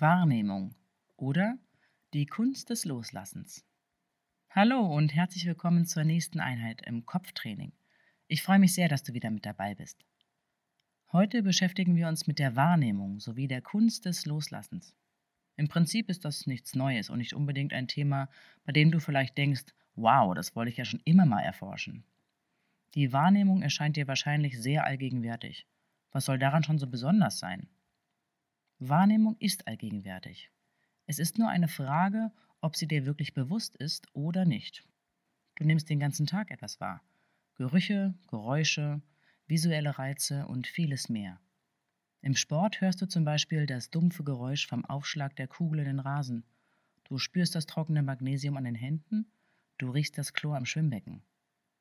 Wahrnehmung oder die Kunst des Loslassens. Hallo und herzlich willkommen zur nächsten Einheit im Kopftraining. Ich freue mich sehr, dass du wieder mit dabei bist. Heute beschäftigen wir uns mit der Wahrnehmung sowie der Kunst des Loslassens. Im Prinzip ist das nichts Neues und nicht unbedingt ein Thema, bei dem du vielleicht denkst, wow, das wollte ich ja schon immer mal erforschen. Die Wahrnehmung erscheint dir wahrscheinlich sehr allgegenwärtig. Was soll daran schon so besonders sein? Wahrnehmung ist allgegenwärtig. Es ist nur eine Frage, ob sie dir wirklich bewusst ist oder nicht. Du nimmst den ganzen Tag etwas wahr. Gerüche, Geräusche, visuelle Reize und vieles mehr. Im Sport hörst du zum Beispiel das dumpfe Geräusch vom Aufschlag der Kugel in den Rasen. Du spürst das trockene Magnesium an den Händen, du riechst das Chlor am Schwimmbecken.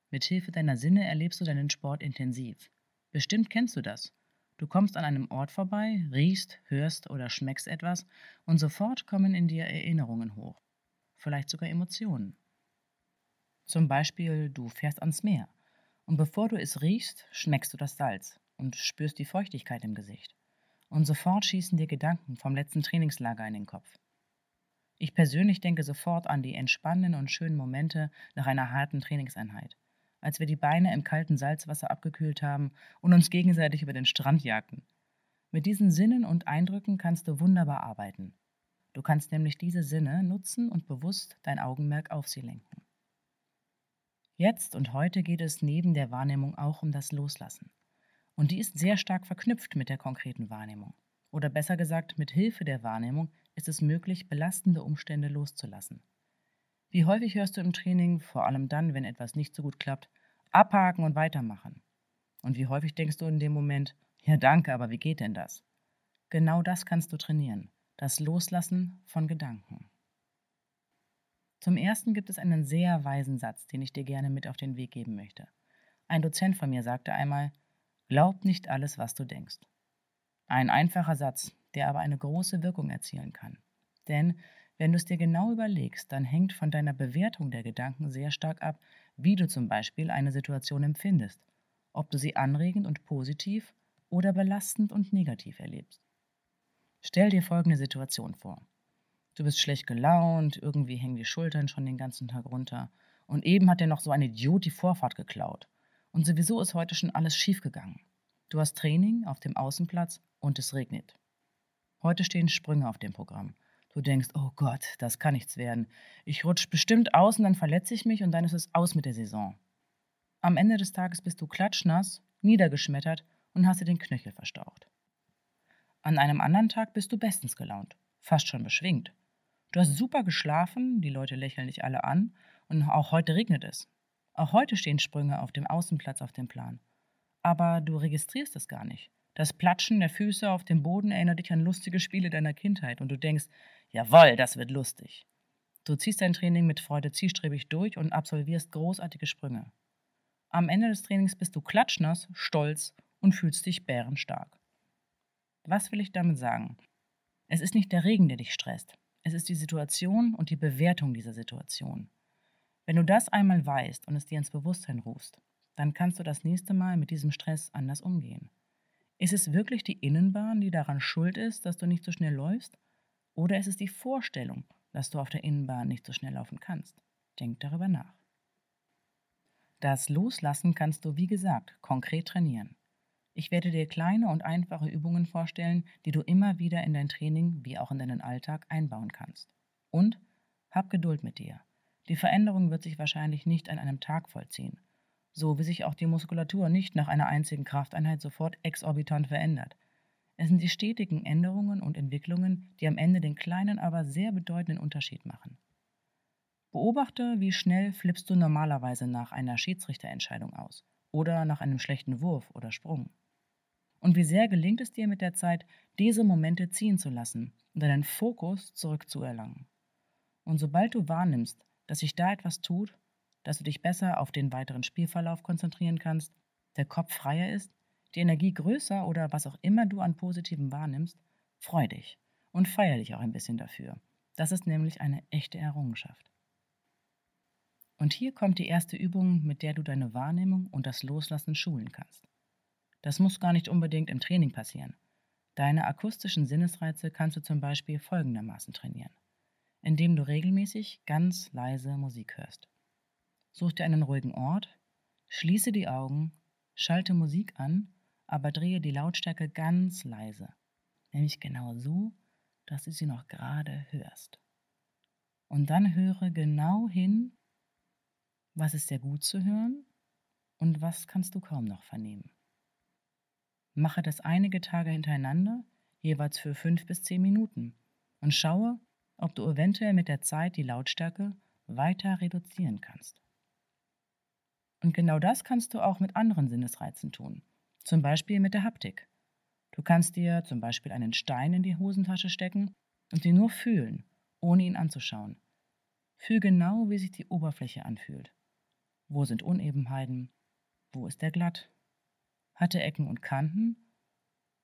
Mit Hilfe deiner Sinne erlebst du deinen Sport intensiv. Bestimmt kennst du das. Du kommst an einem Ort vorbei, riechst, hörst oder schmeckst etwas und sofort kommen in dir Erinnerungen hoch vielleicht sogar Emotionen. Zum Beispiel, du fährst ans Meer und bevor du es riechst, schmeckst du das Salz und spürst die Feuchtigkeit im Gesicht. Und sofort schießen dir Gedanken vom letzten Trainingslager in den Kopf. Ich persönlich denke sofort an die entspannenden und schönen Momente nach einer harten Trainingseinheit, als wir die Beine im kalten Salzwasser abgekühlt haben und uns gegenseitig über den Strand jagten. Mit diesen Sinnen und Eindrücken kannst du wunderbar arbeiten. Du kannst nämlich diese Sinne nutzen und bewusst dein Augenmerk auf sie lenken. Jetzt und heute geht es neben der Wahrnehmung auch um das Loslassen. Und die ist sehr stark verknüpft mit der konkreten Wahrnehmung. Oder besser gesagt, mit Hilfe der Wahrnehmung ist es möglich, belastende Umstände loszulassen. Wie häufig hörst du im Training, vor allem dann, wenn etwas nicht so gut klappt, abhaken und weitermachen? Und wie häufig denkst du in dem Moment, ja danke, aber wie geht denn das? Genau das kannst du trainieren das Loslassen von Gedanken. Zum ersten gibt es einen sehr weisen Satz, den ich dir gerne mit auf den Weg geben möchte. Ein Dozent von mir sagte einmal, Glaub nicht alles, was du denkst. Ein einfacher Satz, der aber eine große Wirkung erzielen kann. Denn wenn du es dir genau überlegst, dann hängt von deiner Bewertung der Gedanken sehr stark ab, wie du zum Beispiel eine Situation empfindest, ob du sie anregend und positiv oder belastend und negativ erlebst. Stell dir folgende Situation vor. Du bist schlecht gelaunt, irgendwie hängen die Schultern schon den ganzen Tag runter und eben hat dir noch so ein Idiot die Vorfahrt geklaut. Und sowieso ist heute schon alles schiefgegangen. Du hast Training auf dem Außenplatz und es regnet. Heute stehen Sprünge auf dem Programm. Du denkst, oh Gott, das kann nichts werden. Ich rutsch bestimmt aus und dann verletze ich mich und dann ist es aus mit der Saison. Am Ende des Tages bist du klatschnass, niedergeschmettert und hast dir den Knöchel verstaucht. An einem anderen Tag bist du bestens gelaunt, fast schon beschwingt. Du hast super geschlafen, die Leute lächeln dich alle an und auch heute regnet es. Auch heute stehen Sprünge auf dem Außenplatz auf dem Plan. Aber du registrierst es gar nicht. Das Platschen der Füße auf dem Boden erinnert dich an lustige Spiele deiner Kindheit und du denkst, jawoll, das wird lustig. Du ziehst dein Training mit Freude zielstrebig durch und absolvierst großartige Sprünge. Am Ende des Trainings bist du klatschnass, stolz und fühlst dich bärenstark. Was will ich damit sagen? Es ist nicht der Regen, der dich stresst. Es ist die Situation und die Bewertung dieser Situation. Wenn du das einmal weißt und es dir ins Bewusstsein rufst, dann kannst du das nächste Mal mit diesem Stress anders umgehen. Ist es wirklich die Innenbahn, die daran schuld ist, dass du nicht so schnell läufst? Oder ist es die Vorstellung, dass du auf der Innenbahn nicht so schnell laufen kannst? Denk darüber nach. Das Loslassen kannst du, wie gesagt, konkret trainieren. Ich werde dir kleine und einfache Übungen vorstellen, die du immer wieder in dein Training wie auch in deinen Alltag einbauen kannst. Und hab Geduld mit dir. Die Veränderung wird sich wahrscheinlich nicht an einem Tag vollziehen, so wie sich auch die Muskulatur nicht nach einer einzigen Krafteinheit sofort exorbitant verändert. Es sind die stetigen Änderungen und Entwicklungen, die am Ende den kleinen, aber sehr bedeutenden Unterschied machen. Beobachte, wie schnell flippst du normalerweise nach einer Schiedsrichterentscheidung aus oder nach einem schlechten Wurf oder Sprung. Und wie sehr gelingt es dir mit der Zeit, diese Momente ziehen zu lassen und deinen Fokus zurückzuerlangen. Und sobald du wahrnimmst, dass sich da etwas tut, dass du dich besser auf den weiteren Spielverlauf konzentrieren kannst, der Kopf freier ist, die Energie größer oder was auch immer du an Positivem wahrnimmst, freu dich und feier dich auch ein bisschen dafür. Das ist nämlich eine echte Errungenschaft. Und hier kommt die erste Übung, mit der du deine Wahrnehmung und das Loslassen schulen kannst. Das muss gar nicht unbedingt im Training passieren. Deine akustischen Sinnesreize kannst du zum Beispiel folgendermaßen trainieren, indem du regelmäßig ganz leise Musik hörst. Such dir einen ruhigen Ort, schließe die Augen, schalte Musik an, aber drehe die Lautstärke ganz leise, nämlich genau so, dass du sie noch gerade hörst. Und dann höre genau hin, was ist sehr gut zu hören und was kannst du kaum noch vernehmen. Mache das einige Tage hintereinander, jeweils für fünf bis zehn Minuten, und schaue, ob du eventuell mit der Zeit die Lautstärke weiter reduzieren kannst. Und genau das kannst du auch mit anderen Sinnesreizen tun, zum Beispiel mit der Haptik. Du kannst dir zum Beispiel einen Stein in die Hosentasche stecken und ihn nur fühlen, ohne ihn anzuschauen. Fühl genau, wie sich die Oberfläche anfühlt. Wo sind Unebenheiten? Wo ist er glatt? Hat er Ecken und Kanten?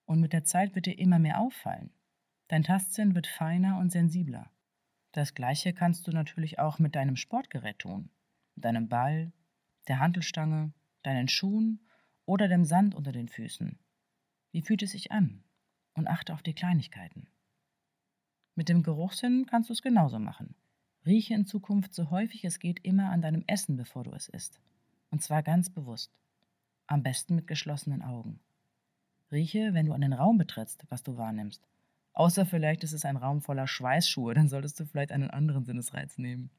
Und mit der Zeit wird dir immer mehr auffallen. Dein Tastsinn wird feiner und sensibler. Das gleiche kannst du natürlich auch mit deinem Sportgerät tun. Deinem Ball, der Hantelstange, deinen Schuhen oder dem Sand unter den Füßen. Wie fühlt es sich an? Und achte auf die Kleinigkeiten. Mit dem Geruchssinn kannst du es genauso machen. Rieche in Zukunft so häufig es geht immer an deinem Essen, bevor du es isst. Und zwar ganz bewusst. Am besten mit geschlossenen Augen. Rieche, wenn du einen Raum betrittst, was du wahrnimmst. Außer vielleicht ist es ein Raum voller Schweißschuhe, dann solltest du vielleicht einen anderen Sinnesreiz nehmen.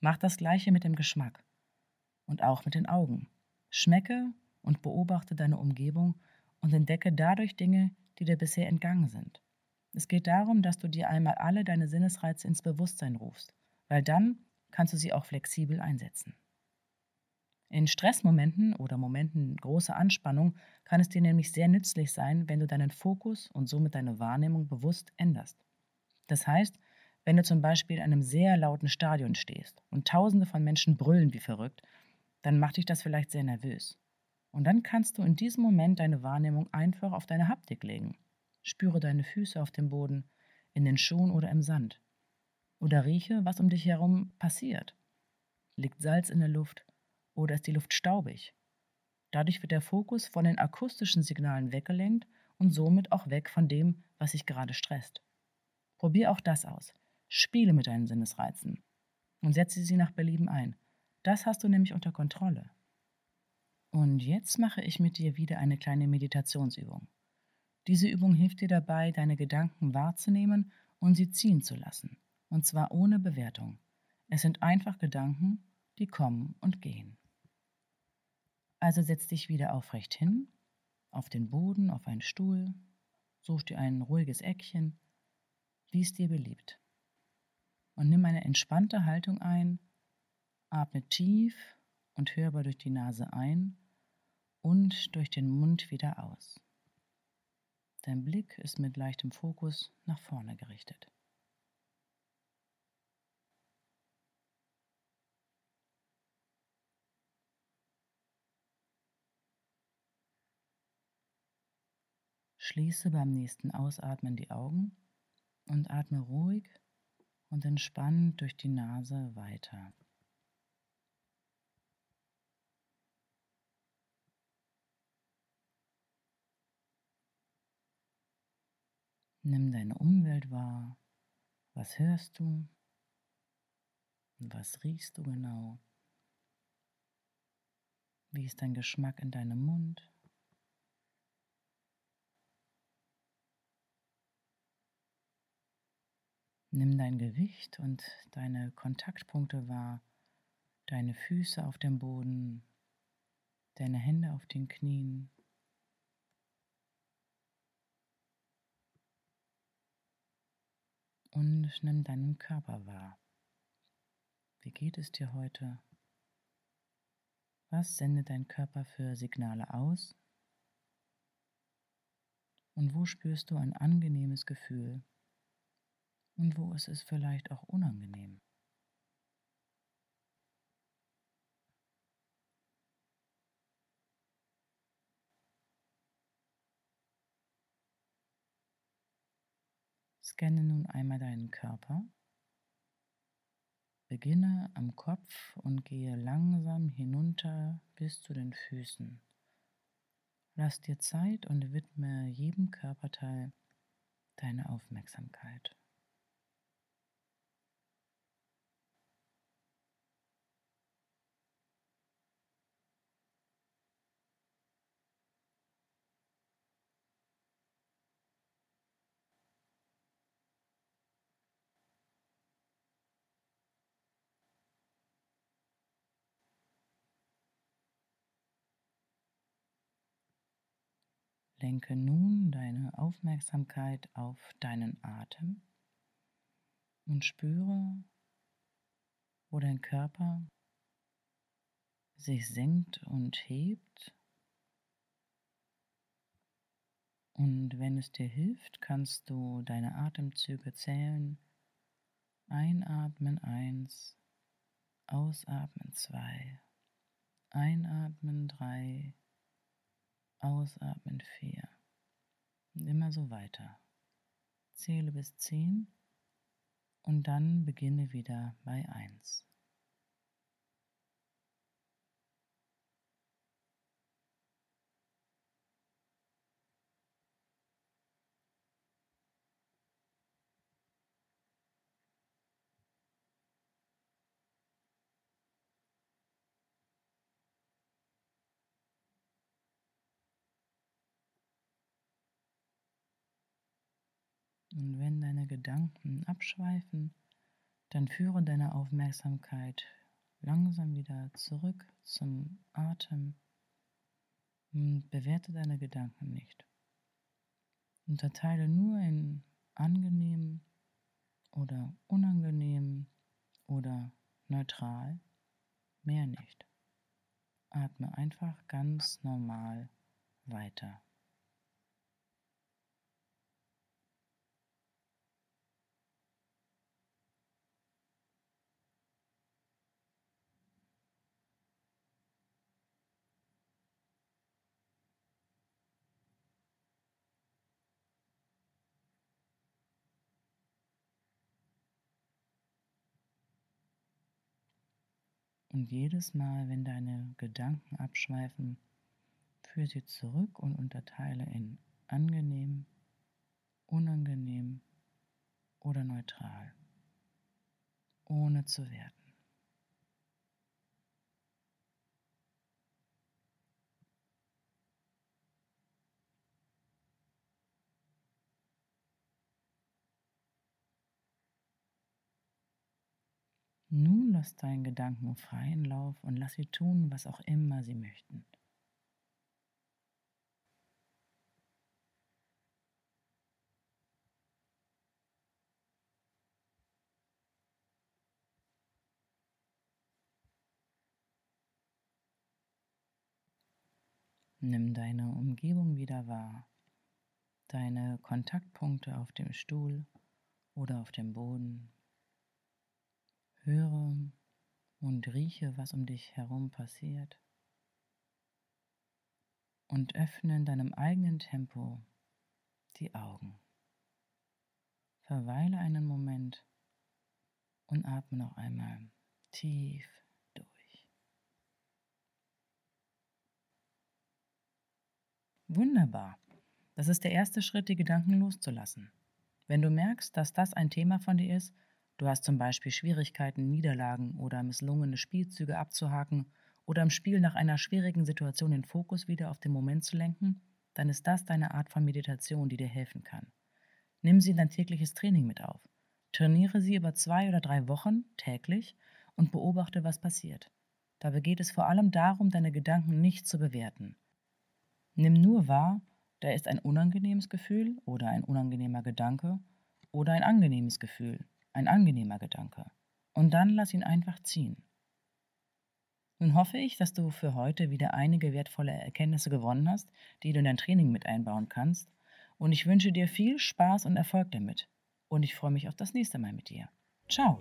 Mach das gleiche mit dem Geschmack. Und auch mit den Augen. Schmecke und beobachte deine Umgebung und entdecke dadurch Dinge, die dir bisher entgangen sind. Es geht darum, dass du dir einmal alle deine Sinnesreize ins Bewusstsein rufst, weil dann kannst du sie auch flexibel einsetzen. In Stressmomenten oder Momenten großer Anspannung kann es dir nämlich sehr nützlich sein, wenn du deinen Fokus und somit deine Wahrnehmung bewusst änderst. Das heißt, wenn du zum Beispiel in einem sehr lauten Stadion stehst und tausende von Menschen brüllen wie verrückt, dann macht dich das vielleicht sehr nervös. Und dann kannst du in diesem Moment deine Wahrnehmung einfach auf deine Haptik legen. Spüre deine Füße auf dem Boden, in den Schuhen oder im Sand. Oder rieche, was um dich herum passiert. Liegt Salz in der Luft oder ist die Luft staubig? Dadurch wird der Fokus von den akustischen Signalen weggelenkt und somit auch weg von dem, was sich gerade stresst. Probier auch das aus. Spiele mit deinen Sinnesreizen und setze sie nach Belieben ein. Das hast du nämlich unter Kontrolle. Und jetzt mache ich mit dir wieder eine kleine Meditationsübung. Diese Übung hilft dir dabei, deine Gedanken wahrzunehmen und sie ziehen zu lassen. Und zwar ohne Bewertung. Es sind einfach Gedanken, die kommen und gehen. Also setz dich wieder aufrecht hin, auf den Boden, auf einen Stuhl, such dir ein ruhiges Eckchen, wie es dir beliebt. Und nimm eine entspannte Haltung ein, atme tief und hörbar durch die Nase ein und durch den Mund wieder aus. Dein Blick ist mit leichtem Fokus nach vorne gerichtet. Schließe beim nächsten Ausatmen die Augen und atme ruhig und entspannt durch die Nase weiter. Nimm deine Umwelt wahr. Was hörst du? Was riechst du genau? Wie ist dein Geschmack in deinem Mund? Nimm dein Gewicht und deine Kontaktpunkte wahr, deine Füße auf dem Boden, deine Hände auf den Knien, Und nimm deinen Körper wahr. Wie geht es dir heute? Was sendet dein Körper für Signale aus? Und wo spürst du ein angenehmes Gefühl? Und wo ist es vielleicht auch unangenehm? Scanne nun einmal deinen Körper. Beginne am Kopf und gehe langsam hinunter bis zu den Füßen. Lass dir Zeit und widme jedem Körperteil deine Aufmerksamkeit. Lenke nun deine Aufmerksamkeit auf deinen Atem und spüre, wo dein Körper sich senkt und hebt. Und wenn es dir hilft, kannst du deine Atemzüge zählen. Einatmen eins, ausatmen zwei, einatmen drei, Ausatmen 4. Und immer so weiter. Zähle bis 10 und dann beginne wieder bei 1. Und wenn deine Gedanken abschweifen, dann führe deine Aufmerksamkeit langsam wieder zurück zum Atem und bewerte deine Gedanken nicht. Unterteile nur in angenehm oder unangenehm oder neutral, mehr nicht. Atme einfach ganz normal weiter. Und jedes Mal, wenn deine Gedanken abschweifen, führe sie zurück und unterteile in angenehm, unangenehm oder neutral, ohne zu werten. Nun lass deinen Gedanken freien Lauf und lass sie tun, was auch immer sie möchten. Nimm deine Umgebung wieder wahr, deine Kontaktpunkte auf dem Stuhl oder auf dem Boden, Höre und rieche, was um dich herum passiert. Und öffne in deinem eigenen Tempo die Augen. Verweile einen Moment und atme noch einmal tief durch. Wunderbar. Das ist der erste Schritt, die Gedanken loszulassen. Wenn du merkst, dass das ein Thema von dir ist, Du hast zum Beispiel Schwierigkeiten, Niederlagen oder misslungene Spielzüge abzuhaken oder im Spiel nach einer schwierigen Situation den Fokus wieder auf den Moment zu lenken, dann ist das deine Art von Meditation, die dir helfen kann. Nimm sie in dein tägliches Training mit auf. Trainiere sie über zwei oder drei Wochen täglich und beobachte, was passiert. Dabei geht es vor allem darum, deine Gedanken nicht zu bewerten. Nimm nur wahr, da ist ein unangenehmes Gefühl oder ein unangenehmer Gedanke oder ein angenehmes Gefühl, ein angenehmer Gedanke. Und dann lass ihn einfach ziehen. Nun hoffe ich, dass du für heute wieder einige wertvolle Erkenntnisse gewonnen hast, die du in dein Training mit einbauen kannst. Und ich wünsche dir viel Spaß und Erfolg damit. Und ich freue mich auf das nächste Mal mit dir. Ciao!